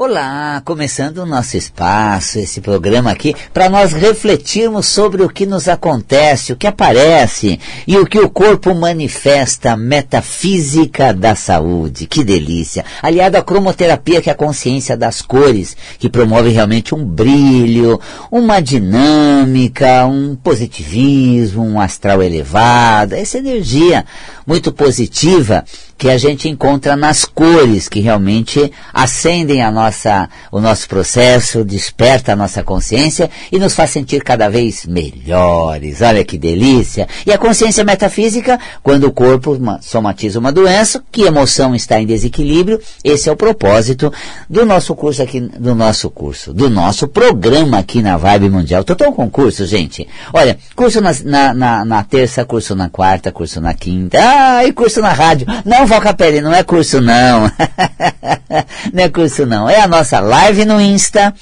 Olá, começando o nosso espaço, esse programa aqui, para nós refletirmos sobre o que nos acontece, o que aparece e o que o corpo manifesta, metafísica da saúde. Que delícia! Aliado à cromoterapia, que é a consciência das cores, que promove realmente um brilho, uma dinâmica, um positivismo, um astral elevado, essa energia muito positiva que a gente encontra nas cores que realmente acendem a nossa, o nosso processo, desperta a nossa consciência e nos faz sentir cada vez melhores. Olha que delícia! E a consciência metafísica, quando o corpo somatiza uma doença, que emoção está em desequilíbrio, esse é o propósito do nosso curso aqui, do nosso curso, do nosso programa aqui na Vibe Mundial. Tô tão com curso, gente. Olha, curso na, na, na, na terça, curso na quarta, curso na quinta, ah, e curso na rádio. Não Foca Pele, não é curso não. não é curso não. É a nossa live no Insta,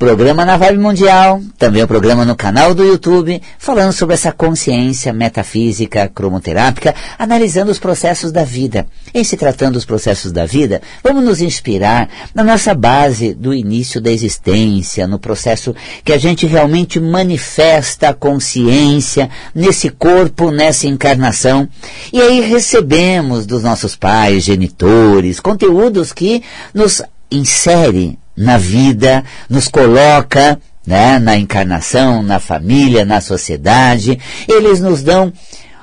programa na Vibe Mundial, também o programa no canal do YouTube, falando sobre essa consciência metafísica cromoterápica, analisando os processos da vida. Em se tratando dos processos da vida, vamos nos inspirar na nossa base do início da existência, no processo que a gente realmente manifesta a consciência nesse corpo, nessa encarnação. E aí recebemos dos nossos pais, genitores, conteúdos que nos insere na vida, nos coloca né, na encarnação, na família, na sociedade. Eles nos dão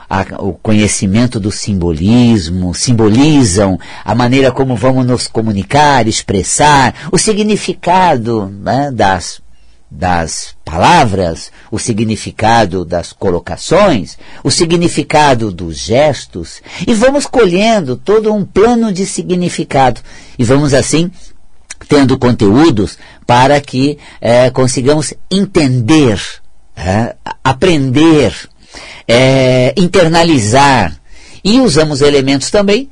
a, o conhecimento do simbolismo, simbolizam a maneira como vamos nos comunicar, expressar, o significado né, das, das palavras, o significado das colocações, o significado dos gestos, e vamos colhendo todo um plano de significado. E vamos assim tendo conteúdos para que é, consigamos entender, é, aprender, é, internalizar. E usamos elementos também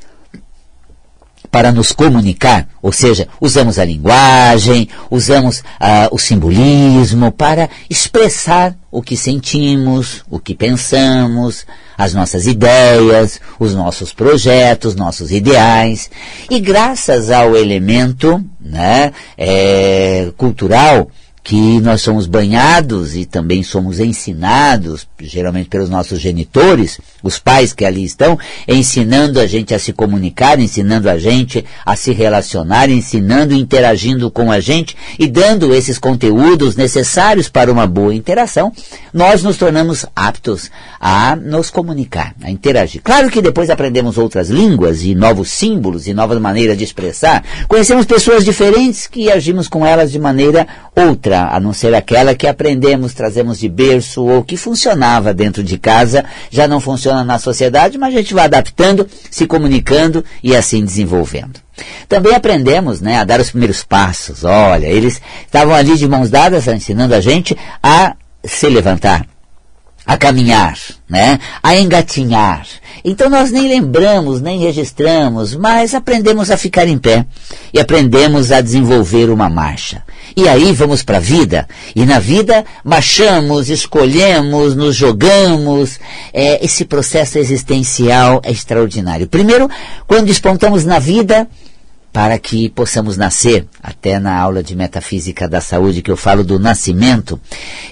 para nos comunicar, ou seja, usamos a linguagem, usamos ah, o simbolismo para expressar o que sentimos, o que pensamos, as nossas ideias, os nossos projetos, nossos ideais. E graças ao elemento né, é, cultural, que nós somos banhados e também somos ensinados, geralmente pelos nossos genitores, os pais que ali estão, ensinando a gente a se comunicar, ensinando a gente a se relacionar, ensinando interagindo com a gente e dando esses conteúdos necessários para uma boa interação, nós nos tornamos aptos a nos comunicar, a interagir. Claro que depois aprendemos outras línguas e novos símbolos e novas maneiras de expressar, conhecemos pessoas diferentes que agimos com elas de maneira outra a não ser aquela que aprendemos, trazemos de berço ou que funcionava dentro de casa, já não funciona na sociedade, mas a gente vai adaptando, se comunicando e assim desenvolvendo. Também aprendemos né, a dar os primeiros passos. Olha, eles estavam ali de mãos dadas ensinando a gente a se levantar, a caminhar, né, a engatinhar. Então nós nem lembramos, nem registramos, mas aprendemos a ficar em pé e aprendemos a desenvolver uma marcha. E aí vamos para a vida, e na vida marchamos, escolhemos, nos jogamos. É, esse processo existencial é extraordinário. Primeiro, quando despontamos na vida, para que possamos nascer, até na aula de metafísica da saúde que eu falo do nascimento,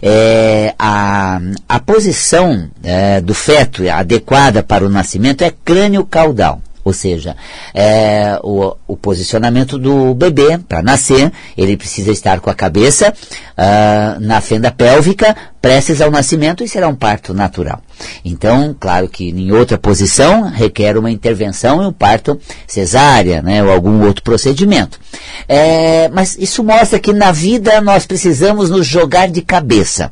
é, a, a posição é, do feto adequada para o nascimento é crânio caudal. Ou seja, é, o, o, posicionamento do bebê para nascer, ele precisa estar com a cabeça uh, na fenda pélvica, prestes ao nascimento e será um parto natural. Então, claro que em outra posição requer uma intervenção e um parto cesárea, né, ou algum outro procedimento. É, mas isso mostra que na vida nós precisamos nos jogar de cabeça.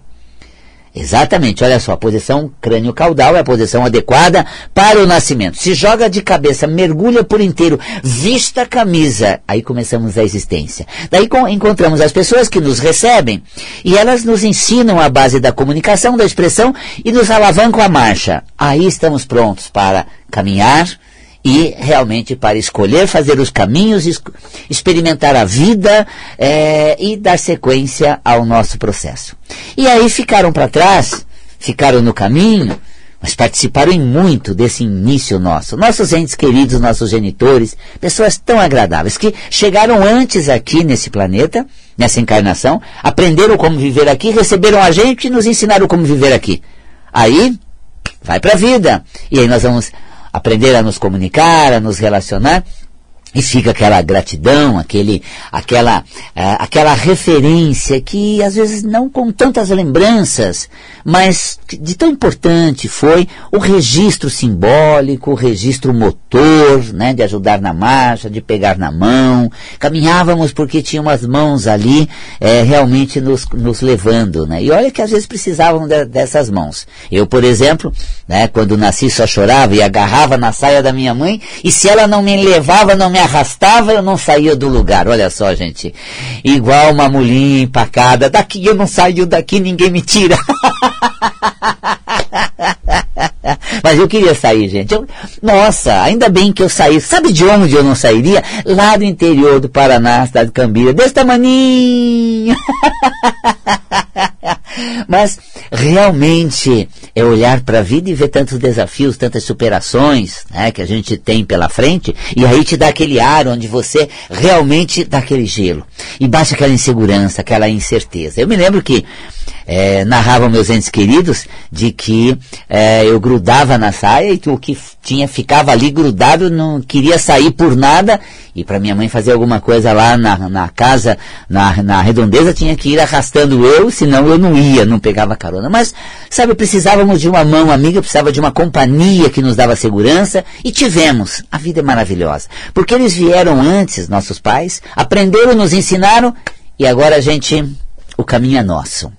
Exatamente, olha só, a posição crânio-caudal é a posição adequada para o nascimento. Se joga de cabeça, mergulha por inteiro, vista a camisa, aí começamos a existência. Daí encontramos as pessoas que nos recebem e elas nos ensinam a base da comunicação, da expressão e nos alavancam a marcha. Aí estamos prontos para caminhar, e realmente para escolher fazer os caminhos, experimentar a vida é, e dar sequência ao nosso processo. E aí ficaram para trás, ficaram no caminho, mas participaram muito desse início nosso. Nossos entes queridos, nossos genitores, pessoas tão agradáveis que chegaram antes aqui nesse planeta, nessa encarnação, aprenderam como viver aqui, receberam a gente e nos ensinaram como viver aqui. Aí, vai para a vida. E aí nós vamos aprender a nos comunicar, a nos relacionar e fica aquela gratidão, aquele, aquela, uh, aquela referência que às vezes não com tantas lembranças, mas de tão importante foi o registro simbólico, o registro motor, né, de ajudar na marcha, de pegar na mão. Caminhávamos porque tinha umas mãos ali é, realmente nos, nos levando, né? E olha que às vezes precisavam de, dessas mãos. Eu, por exemplo, né, quando nasci só chorava e agarrava na saia da minha mãe e se ela não me levava, não me arrastava, eu não saía do lugar. Olha só, gente. Igual uma mulher empacada. Daqui eu não saio, daqui ninguém me tira. Mas eu queria sair, gente. Eu, nossa, ainda bem que eu saí. Sabe de onde eu não sairia? Lá do interior do Paraná, cidade de Cambira. Desse tamaninho. Mas realmente é olhar para a vida e ver tantos desafios, tantas superações né, que a gente tem pela frente, e aí te dá aquele ar onde você realmente dá aquele gelo. E baixa aquela insegurança, aquela incerteza. Eu me lembro que é, narravam meus entes queridos de que é, eu grudava na saia e que o que tinha ficava ali grudado não queria sair por nada e para minha mãe fazer alguma coisa lá na, na casa, na, na redondeza, tinha que ir arrastando eu, senão eu não ia, não pegava carona. Mas, sabe, precisávamos de uma mão amiga, precisava de uma companhia que nos dava segurança e tivemos. A vida é maravilhosa. Porque eles vieram antes, nossos pais, aprenderam, nos ensinaram e agora a gente, o caminho é nosso.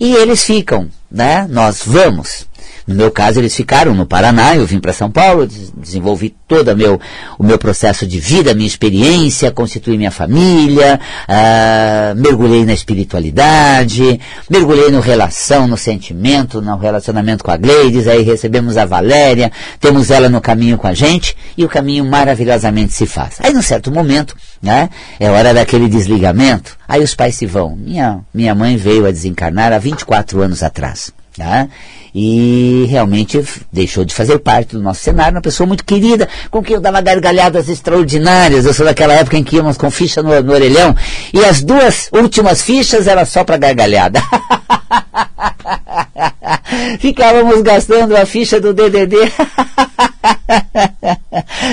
E eles ficam, né? Nós vamos. No meu caso, eles ficaram no Paraná, eu vim para São Paulo, desenvolvi todo meu, o meu processo de vida, minha experiência, constituí minha família, uh, mergulhei na espiritualidade, mergulhei no relação, no sentimento, no relacionamento com a Gleides, aí recebemos a Valéria, temos ela no caminho com a gente, e o caminho maravilhosamente se faz. Aí, num certo momento, né, é hora daquele desligamento, aí os pais se vão. Minha, minha mãe veio a desencarnar há 24 anos atrás. Tá? E realmente deixou de fazer parte do nosso cenário, uma pessoa muito querida, com quem eu dava gargalhadas extraordinárias. Eu sou daquela época em que íamos com ficha no, no orelhão, e as duas últimas fichas eram só para gargalhada. Ficávamos gastando a ficha do DDD.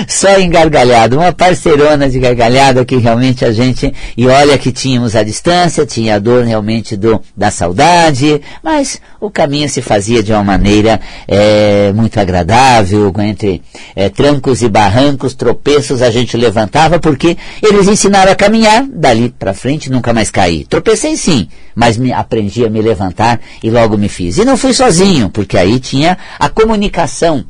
Só em gargalhada, uma parceirona de gargalhada que realmente a gente, e olha que tínhamos a distância, tinha a dor realmente do, da saudade, mas o caminho se fazia de uma maneira é, muito agradável, entre é, trancos e barrancos, tropeços a gente levantava, porque eles ensinaram a caminhar, dali para frente nunca mais caí. Tropecei sim, mas me, aprendi a me levantar e logo me fiz. E não fui sozinho, porque aí tinha a comunicação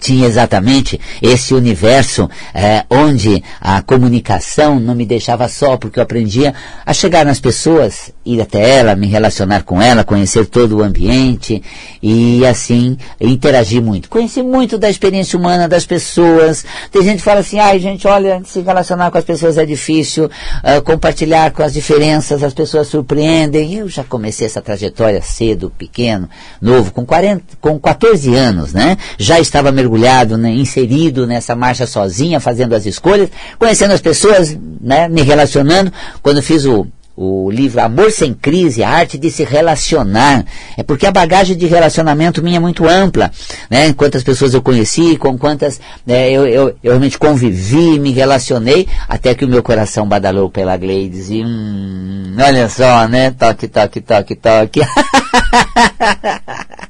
tinha exatamente esse universo é, onde a comunicação não me deixava só, porque eu aprendia a chegar nas pessoas, ir até ela, me relacionar com ela, conhecer todo o ambiente e assim interagir muito. Conheci muito da experiência humana das pessoas. Tem gente que fala assim, ai gente, olha, se relacionar com as pessoas é difícil, uh, compartilhar com as diferenças, as pessoas surpreendem. Eu já comecei essa trajetória cedo, pequeno, novo, com 40, com 14 anos, né? Já estava mergulhado, né, inserido nessa marcha sozinha, fazendo as escolhas, conhecendo as pessoas, né, me relacionando. Quando fiz o, o livro Amor Sem Crise, a arte de se relacionar. É porque a bagagem de relacionamento minha é muito ampla, né? Quantas pessoas eu conheci, com quantas né, eu, eu, eu, realmente convivi, me relacionei, até que o meu coração badalou pela Gleides e hum, olha só, né? Toque, toque, toque, toque.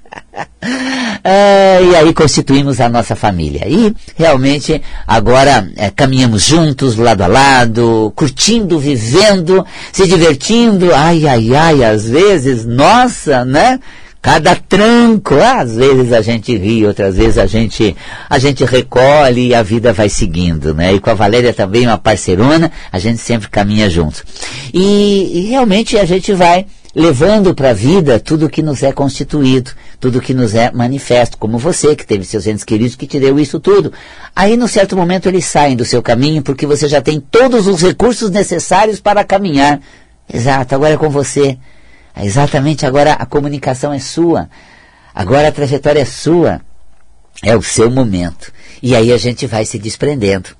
É, e aí constituímos a nossa família. E realmente agora é, caminhamos juntos, lado a lado, curtindo, vivendo, se divertindo. Ai, ai, ai, às vezes, nossa, né? Cada tranco, às vezes a gente ri, outras vezes a gente, a gente recolhe e a vida vai seguindo, né? E com a Valéria também, uma parceirona, a gente sempre caminha junto. E, e realmente a gente vai levando para a vida tudo que nos é constituído, tudo que nos é manifesto, como você, que teve seus entes queridos, que te deu isso tudo. Aí, no certo momento, eles saem do seu caminho, porque você já tem todos os recursos necessários para caminhar. Exato, agora é com você. Exatamente, agora a comunicação é sua. Agora a trajetória é sua. É o seu momento. E aí a gente vai se desprendendo.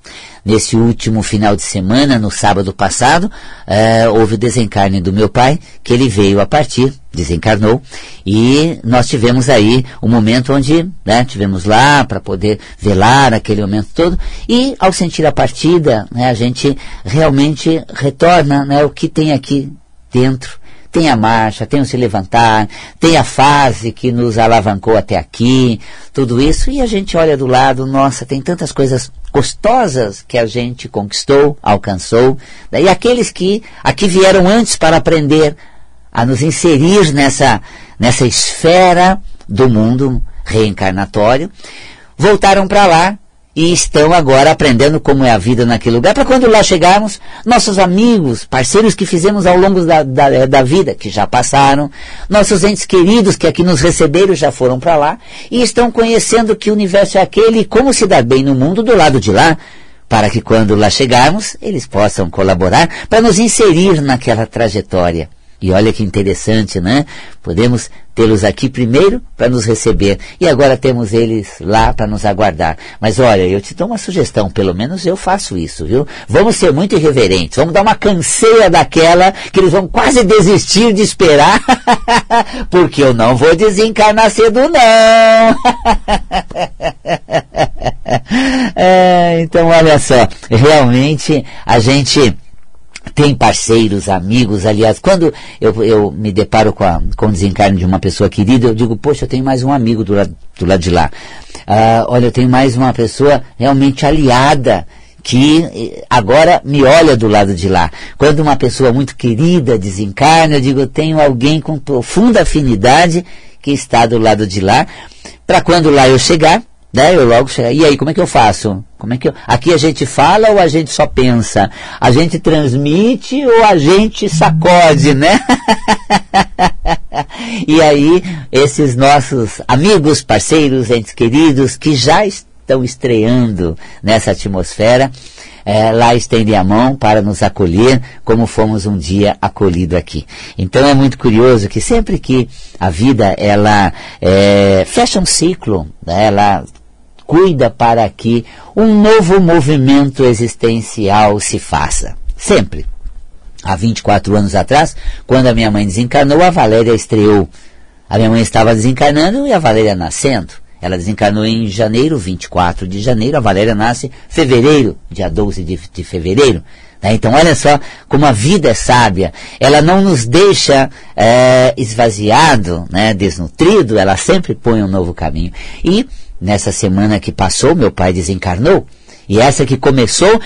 Nesse último final de semana, no sábado passado, é, houve o desencarne do meu pai, que ele veio a partir, desencarnou, e nós tivemos aí um momento onde né, tivemos lá para poder velar aquele momento todo, e ao sentir a partida, né, a gente realmente retorna né, o que tem aqui dentro tem a marcha, tem o se levantar, tem a fase que nos alavancou até aqui, tudo isso, e a gente olha do lado, nossa, tem tantas coisas gostosas que a gente conquistou, alcançou, né? e aqueles que aqui vieram antes para aprender a nos inserir nessa, nessa esfera do mundo reencarnatório, voltaram para lá e estão agora aprendendo como é a vida naquele lugar, para quando lá chegarmos, nossos amigos, parceiros que fizemos ao longo da, da, da, vida, que já passaram, nossos entes queridos que aqui nos receberam já foram para lá, e estão conhecendo que o universo é aquele e como se dar bem no mundo do lado de lá, para que quando lá chegarmos, eles possam colaborar para nos inserir naquela trajetória. E olha que interessante, né? Podemos tê-los aqui primeiro para nos receber e agora temos eles lá para nos aguardar. Mas olha, eu te dou uma sugestão, pelo menos eu faço isso, viu? Vamos ser muito irreverentes, vamos dar uma canseira daquela que eles vão quase desistir de esperar, porque eu não vou desencarnar cedo não. é, então olha só, realmente a gente tem parceiros, amigos, aliás, quando eu, eu me deparo com, a, com o desencarne de uma pessoa querida, eu digo, poxa, eu tenho mais um amigo do, lado, do lado de lá. Ah, olha, eu tenho mais uma pessoa realmente aliada, que eh, agora me olha do lado de lá. Quando uma pessoa muito querida desencarna, eu digo, eu tenho alguém com profunda afinidade que está do lado de lá, para quando lá eu chegar, né? Eu logo chego, e aí, como é que eu faço? Como é que eu, aqui a gente fala ou a gente só pensa? A gente transmite ou a gente sacode, né? e aí, esses nossos amigos, parceiros, entes queridos que já estão estreando nessa atmosfera, é, lá estendem a mão para nos acolher, como fomos um dia acolhido aqui. Então é muito curioso que sempre que a vida ela é, fecha um ciclo, né, ela cuida para que um novo movimento existencial se faça. Sempre. Há 24 anos atrás, quando a minha mãe desencarnou, a Valéria estreou. A minha mãe estava desencarnando e a Valéria nascendo. Ela desencarnou em janeiro, 24 de janeiro, a Valéria nasce fevereiro, dia 12 de, de fevereiro. Né? Então, olha só como a vida é sábia. Ela não nos deixa é, esvaziado, né, desnutrido, ela sempre põe um novo caminho. E nessa semana que passou, meu pai desencarnou, e essa que começou,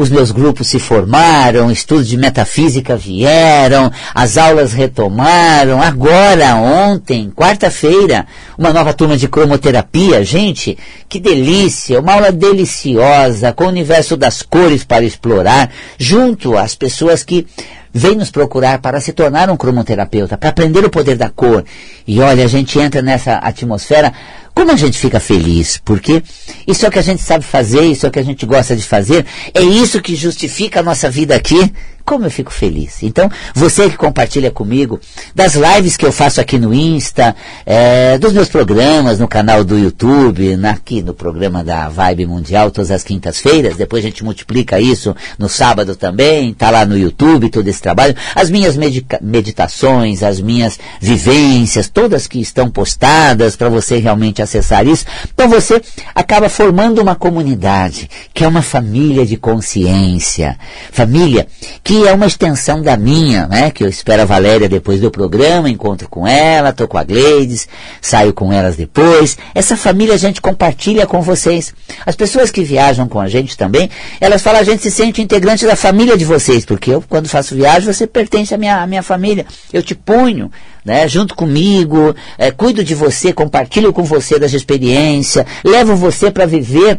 os meus grupos se formaram, estudos de metafísica vieram, as aulas retomaram. Agora, ontem, quarta-feira, uma nova turma de cromoterapia. Gente, que delícia! Uma aula deliciosa, com o universo das cores para explorar, junto às pessoas que vêm nos procurar para se tornar um cromoterapeuta, para aprender o poder da cor. E olha, a gente entra nessa atmosfera como a gente fica feliz? Porque isso é o que a gente sabe fazer, isso é o que a gente gosta de fazer, é isso que justifica a nossa vida aqui como eu fico feliz. Então, você que compartilha comigo das lives que eu faço aqui no Insta, é, dos meus programas no canal do YouTube, na, aqui no programa da Vibe Mundial, todas as quintas-feiras, depois a gente multiplica isso no sábado também, tá lá no YouTube todo esse trabalho, as minhas meditações, as minhas vivências, todas que estão postadas para você realmente acessar isso. Então você acaba formando uma comunidade, que é uma família de consciência, família que é uma extensão da minha, né? Que eu espero a Valéria depois do programa, encontro com ela, tô com a Gleides, saio com elas depois. Essa família a gente compartilha com vocês. As pessoas que viajam com a gente também, elas falam, a gente se sente integrante da família de vocês, porque eu, quando faço viagem, você pertence à minha, à minha família. Eu te ponho, né, junto comigo, é, cuido de você, compartilho com você das experiências, levo você para viver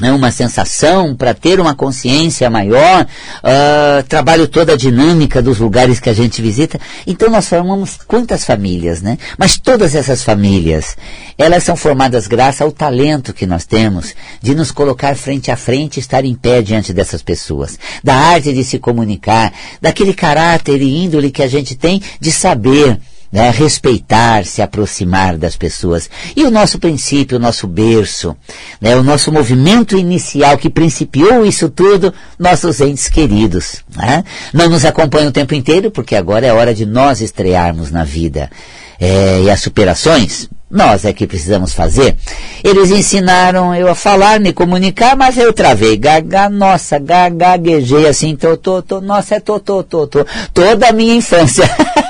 né, uma sensação, para ter uma consciência maior, uh, trabalho toda a dinâmica dos lugares que a gente visita. Então nós formamos quantas famílias, né? Mas todas essas famílias, elas são formadas graças ao talento que nós temos de nos colocar frente a frente, estar em pé diante dessas pessoas, da arte de se comunicar, daquele caráter e índole que a gente tem de saber né, respeitar, se aproximar das pessoas. E o nosso princípio, o nosso berço, né, o nosso movimento inicial que principiou isso tudo, nossos entes queridos. Né? Não nos acompanham o tempo inteiro, porque agora é hora de nós estrearmos na vida. É, e as superações, nós é que precisamos fazer. Eles ensinaram eu a falar, me comunicar, mas eu travei. Gaga, nossa, gaguejei assim, tô, tô, tô, nossa, é tô, tô, tô, tô. Toda a minha infância.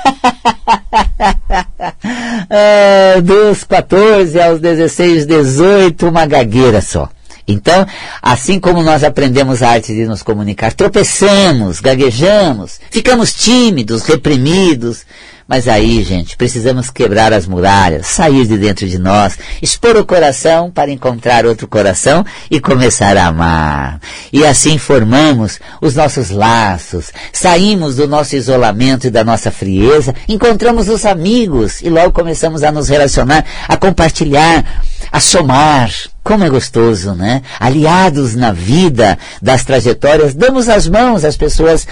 é, dos 14 aos 16, 18, uma gagueira só. Então, assim como nós aprendemos a arte de nos comunicar, tropeçamos, gaguejamos, ficamos tímidos, reprimidos, mas aí, gente, precisamos quebrar as muralhas, sair de dentro de nós, expor o coração para encontrar outro coração e começar a amar. E assim formamos os nossos laços, saímos do nosso isolamento e da nossa frieza, encontramos os amigos e logo começamos a nos relacionar, a compartilhar, a somar. Como é gostoso, né? Aliados na vida das trajetórias, damos as mãos às pessoas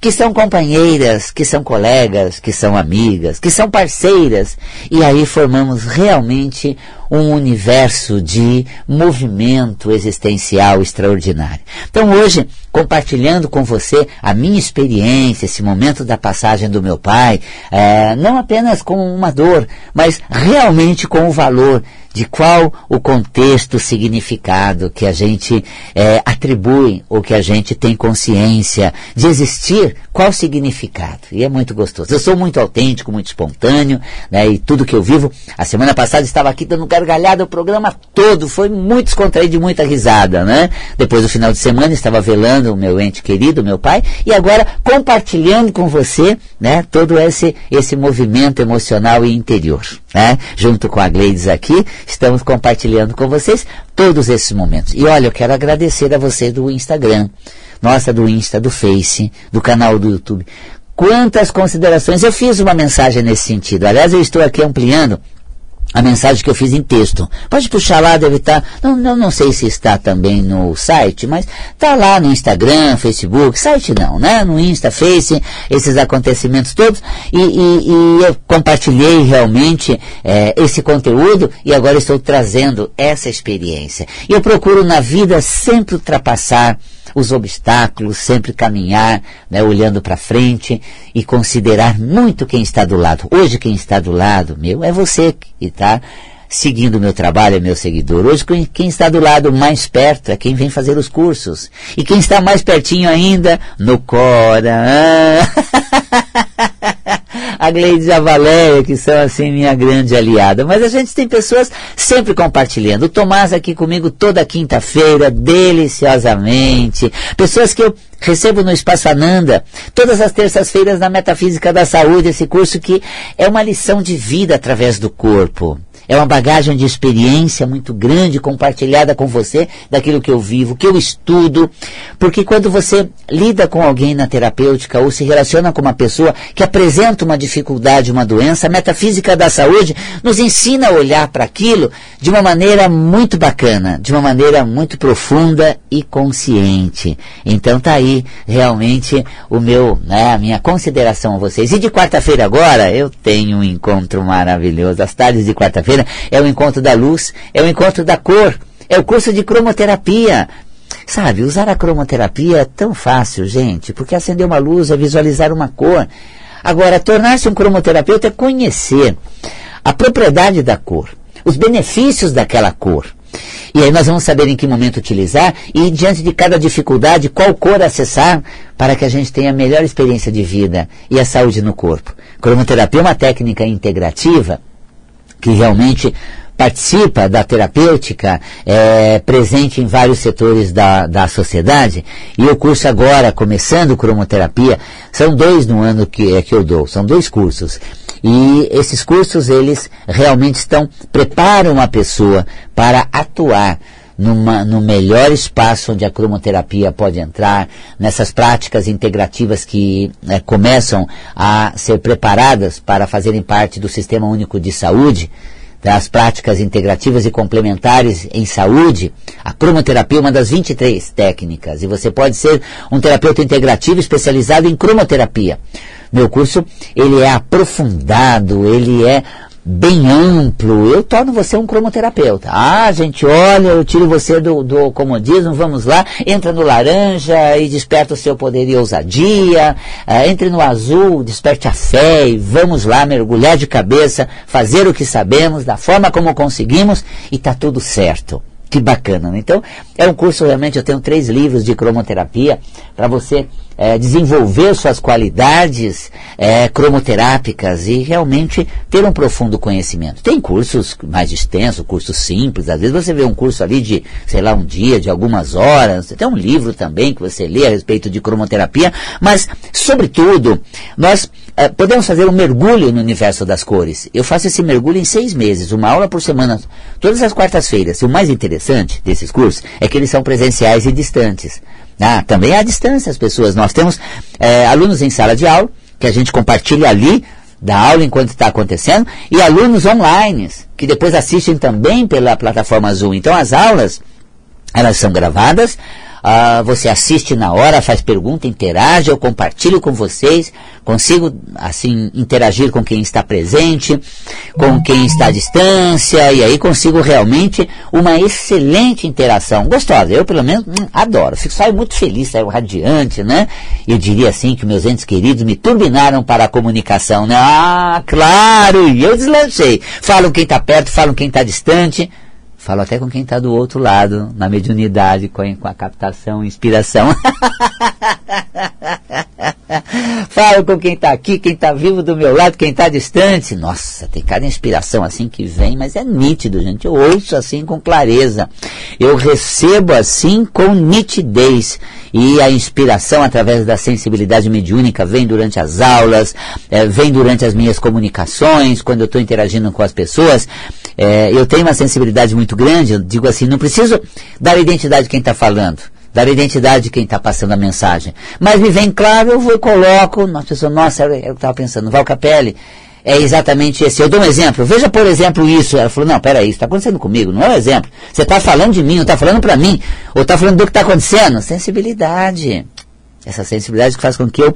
que são companheiras, que são colegas, que são amigas, que são parceiras, e aí formamos realmente um universo de movimento existencial extraordinário. Então hoje, compartilhando com você a minha experiência, esse momento da passagem do meu pai, é, não apenas com uma dor, mas realmente com o valor de qual o contexto, o significado que a gente é, atribui ou que a gente tem consciência de existir, qual o significado. E é muito gostoso. Eu sou muito autêntico, muito espontâneo, né, e tudo que eu vivo. A semana passada estava aqui dando gargalhada o programa todo, foi muito descontraído de muita risada, né? Depois do final de semana estava velando o meu ente querido, meu pai, e agora compartilhando com você, né, todo esse, esse movimento emocional e interior, né? Junto com a Gleides aqui, estamos compartilhando com vocês todos esses momentos. E olha, eu quero agradecer a você do Instagram, nossa, do Insta, do Face, do canal do YouTube. Quantas considerações. Eu fiz uma mensagem nesse sentido. Aliás, eu estou aqui ampliando a mensagem que eu fiz em texto. Pode puxar lá, deve estar. Não, não, não sei se está também no site, mas está lá no Instagram, Facebook, site não, né? No Insta, Face, esses acontecimentos todos. E, e, e eu compartilhei realmente é, esse conteúdo e agora estou trazendo essa experiência. E eu procuro na vida sempre ultrapassar os obstáculos, sempre caminhar, né, olhando para frente e considerar muito quem está do lado. Hoje quem está do lado meu é você que está seguindo o meu trabalho, é meu seguidor. Hoje quem está do lado mais perto é quem vem fazer os cursos. E quem está mais pertinho ainda, no Cora. a Gleides e a Valéria, que são assim minha grande aliada. Mas a gente tem pessoas sempre compartilhando. O Tomás aqui comigo toda quinta-feira, deliciosamente. Pessoas que eu recebo no Espaço Ananda, todas as terças-feiras na Metafísica da Saúde, esse curso que é uma lição de vida através do corpo. É uma bagagem de experiência muito grande compartilhada com você daquilo que eu vivo, que eu estudo. Porque quando você lida com alguém na terapêutica ou se relaciona com uma pessoa que apresenta uma dificuldade, uma doença, a metafísica da saúde nos ensina a olhar para aquilo de uma maneira muito bacana, de uma maneira muito profunda e consciente. Então tá aí realmente o meu, né, a minha consideração a vocês. E de quarta-feira agora eu tenho um encontro maravilhoso. As tardes de quarta-feira é o encontro da luz, é o encontro da cor, é o curso de cromoterapia. Sabe, usar a cromoterapia é tão fácil, gente, porque acender uma luz é visualizar uma cor. Agora, tornar-se um cromoterapeuta é conhecer a propriedade da cor, os benefícios daquela cor. E aí nós vamos saber em que momento utilizar e diante de cada dificuldade, qual cor acessar para que a gente tenha a melhor experiência de vida e a saúde no corpo. Cromoterapia é uma técnica integrativa que realmente participa da terapêutica, é, presente em vários setores da, da sociedade, e o curso agora, começando cromoterapia, são dois no ano que, é, que eu dou, são dois cursos. E esses cursos, eles realmente estão, preparam a pessoa para atuar numa, no melhor espaço onde a cromoterapia pode entrar, nessas práticas integrativas que né, começam a ser preparadas para fazerem parte do Sistema Único de Saúde, das práticas integrativas e complementares em saúde, a cromoterapia é uma das 23 técnicas. E você pode ser um terapeuta integrativo especializado em cromoterapia. Meu curso, ele é aprofundado, ele é bem amplo, eu torno você um cromoterapeuta. Ah, gente, olha, eu tiro você do, do comodismo, vamos lá, entra no laranja e desperta o seu poder e ousadia, ah, entre no azul, desperte a fé e vamos lá mergulhar de cabeça, fazer o que sabemos, da forma como conseguimos e está tudo certo. Que bacana, né? Então, é um curso realmente, eu tenho três livros de cromoterapia para você é, desenvolver suas qualidades é, cromoterápicas e realmente ter um profundo conhecimento. Tem cursos mais extensos, cursos simples, às vezes você vê um curso ali de, sei lá, um dia, de algumas horas, tem um livro também que você lê a respeito de cromoterapia, mas, sobretudo, nós é, podemos fazer um mergulho no universo das cores. Eu faço esse mergulho em seis meses, uma aula por semana, todas as quartas-feiras. E o mais interessante desses cursos é que eles são presenciais e distantes. Ah, também à distância as pessoas. Nós temos é, alunos em sala de aula, que a gente compartilha ali da aula enquanto está acontecendo, e alunos online, que depois assistem também pela plataforma Zoom. Então as aulas, elas são gravadas, ah, você assiste na hora, faz pergunta, interage, eu compartilho com vocês, consigo assim interagir com quem está presente, com quem está à distância, e aí consigo realmente uma excelente interação. Gostosa, eu pelo menos hum, adoro, fico, saio muito feliz, saio radiante, né? Eu diria assim que meus entes queridos me turbinaram para a comunicação, né? Ah, claro, e eu deslanchei. Falam quem está perto, falam quem está distante. Falo até com quem está do outro lado, na mediunidade, com, a captação, inspiração. Falo com quem está aqui, quem está vivo do meu lado, quem está distante. Nossa, tem cada inspiração assim que vem, mas é nítido, gente. Eu ouço assim com clareza. Eu recebo assim com nitidez. E a inspiração através da sensibilidade mediúnica vem durante as aulas, é, vem durante as minhas comunicações, quando eu estou interagindo com as pessoas. É, eu tenho uma sensibilidade muito grande, eu digo assim, não preciso dar identidade de quem está falando dar identidade de quem está passando a mensagem. Mas me vem claro, eu vou e coloco, a pessoa, nossa, era, eu estava pensando, Val Capelli, é exatamente esse. Eu dou um exemplo. Veja, por exemplo, isso. Ela falou, não, peraí, isso está acontecendo comigo, não é um exemplo. Você está falando de mim, não está falando para mim, ou está falando do que está acontecendo. Sensibilidade. Essa sensibilidade que faz com que eu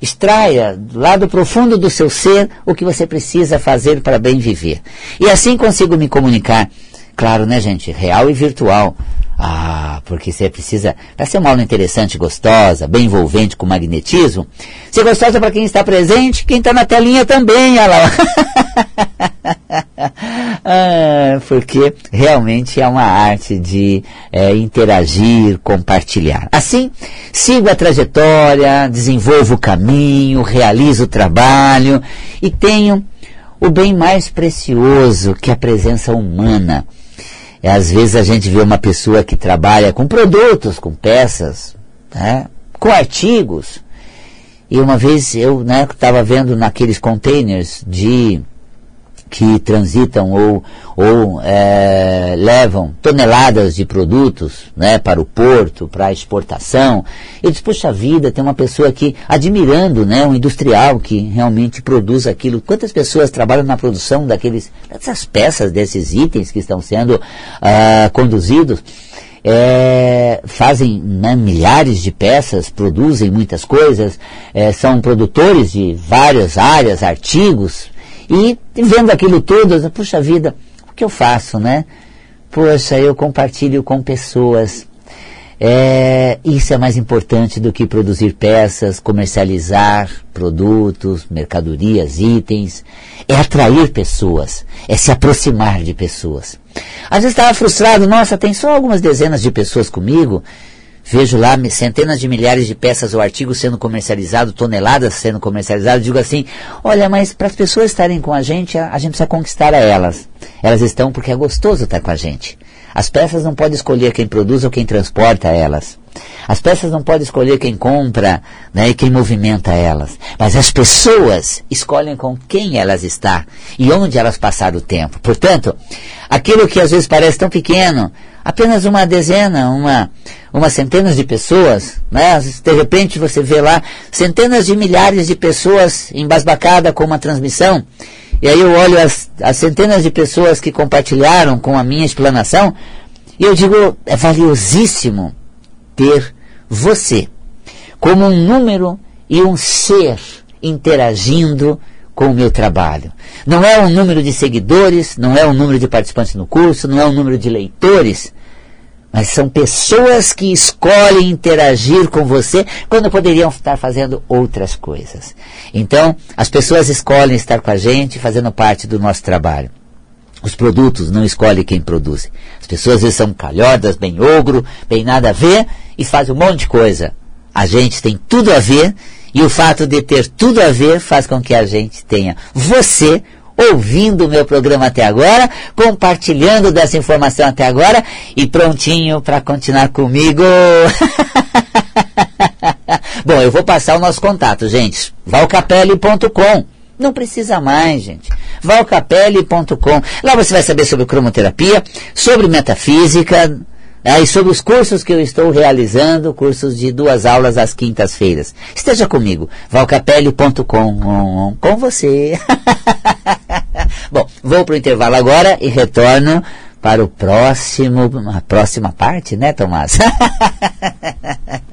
extraia do lado profundo do seu ser o que você precisa fazer para bem viver. E assim consigo me comunicar, claro, né, gente, real e virtual, ah, porque você precisa. Para ser uma aula interessante, gostosa, bem envolvente com magnetismo, ser gostosa para quem está presente, quem está na telinha também, olha lá. ah, porque realmente é uma arte de é, interagir, compartilhar. Assim, sigo a trajetória, desenvolvo o caminho, realizo o trabalho e tenho o bem mais precioso que a presença humana é, às vezes a gente vê uma pessoa que trabalha com produtos, com peças, né, com artigos. E uma vez eu estava né, vendo naqueles containers de que transitam ou, ou é, levam toneladas de produtos né, para o porto, para a exportação. Eu disse, puxa vida, tem uma pessoa aqui admirando né, um industrial que realmente produz aquilo. Quantas pessoas trabalham na produção daqueles, dessas peças, desses itens que estão sendo uh, conduzidos? É, fazem né, milhares de peças, produzem muitas coisas, é, são produtores de várias áreas, artigos, e vendo aquilo tudo, puxa vida, o que eu faço, né? Poxa, eu compartilho com pessoas. É, isso é mais importante do que produzir peças, comercializar produtos, mercadorias, itens. É atrair pessoas, é se aproximar de pessoas. Às vezes estava frustrado, nossa, tem só algumas dezenas de pessoas comigo. Vejo lá centenas de milhares de peças ou artigos sendo comercializados, toneladas sendo comercializadas. Digo assim: olha, mas para as pessoas estarem com a gente, a, gente precisa conquistar a elas. Elas estão porque é gostoso estar com a gente. As peças não podem escolher quem produz ou quem transporta elas. As peças não podem escolher quem compra né, e quem movimenta elas. Mas as pessoas escolhem com quem elas estão e onde elas passaram o tempo. Portanto, aquilo que às vezes parece tão pequeno, apenas uma dezena, uma, uma centenas de pessoas, né? de repente você vê lá centenas de milhares de pessoas embasbacadas com uma transmissão, E aí eu olho as, as centenas de pessoas que compartilharam com a minha explanação e eu digo, é valiosíssimo ter você como um número e um ser interagindo com o meu trabalho. Não é um número de seguidores, não é um número de participantes no curso, não é um número de leitores, mas são pessoas que escolhem interagir com você quando poderiam estar fazendo outras coisas. Então, as pessoas escolhem estar com a gente, fazendo parte do nosso trabalho. Os produtos não escolhem quem produz. As pessoas às vezes são calhodas, bem ogro, bem nada a ver e fazem um monte de coisa. A gente tem tudo a ver e o fato de ter tudo a ver faz com que a gente tenha você ouvindo o meu programa até agora, compartilhando dessa informação até agora e prontinho para continuar comigo. Bom, eu vou passar o nosso contato, gente. valcapelli.com. Não precisa mais, gente. valcapelli.com. Lá você vai saber sobre cromoterapia, sobre metafísica, né, e sobre os cursos que eu estou realizando, cursos de duas aulas às quintas-feiras. Esteja comigo, valcapelli.com, com você. Bom, vou para o intervalo agora e retorno para o próximo, a próxima parte, né, Tomás?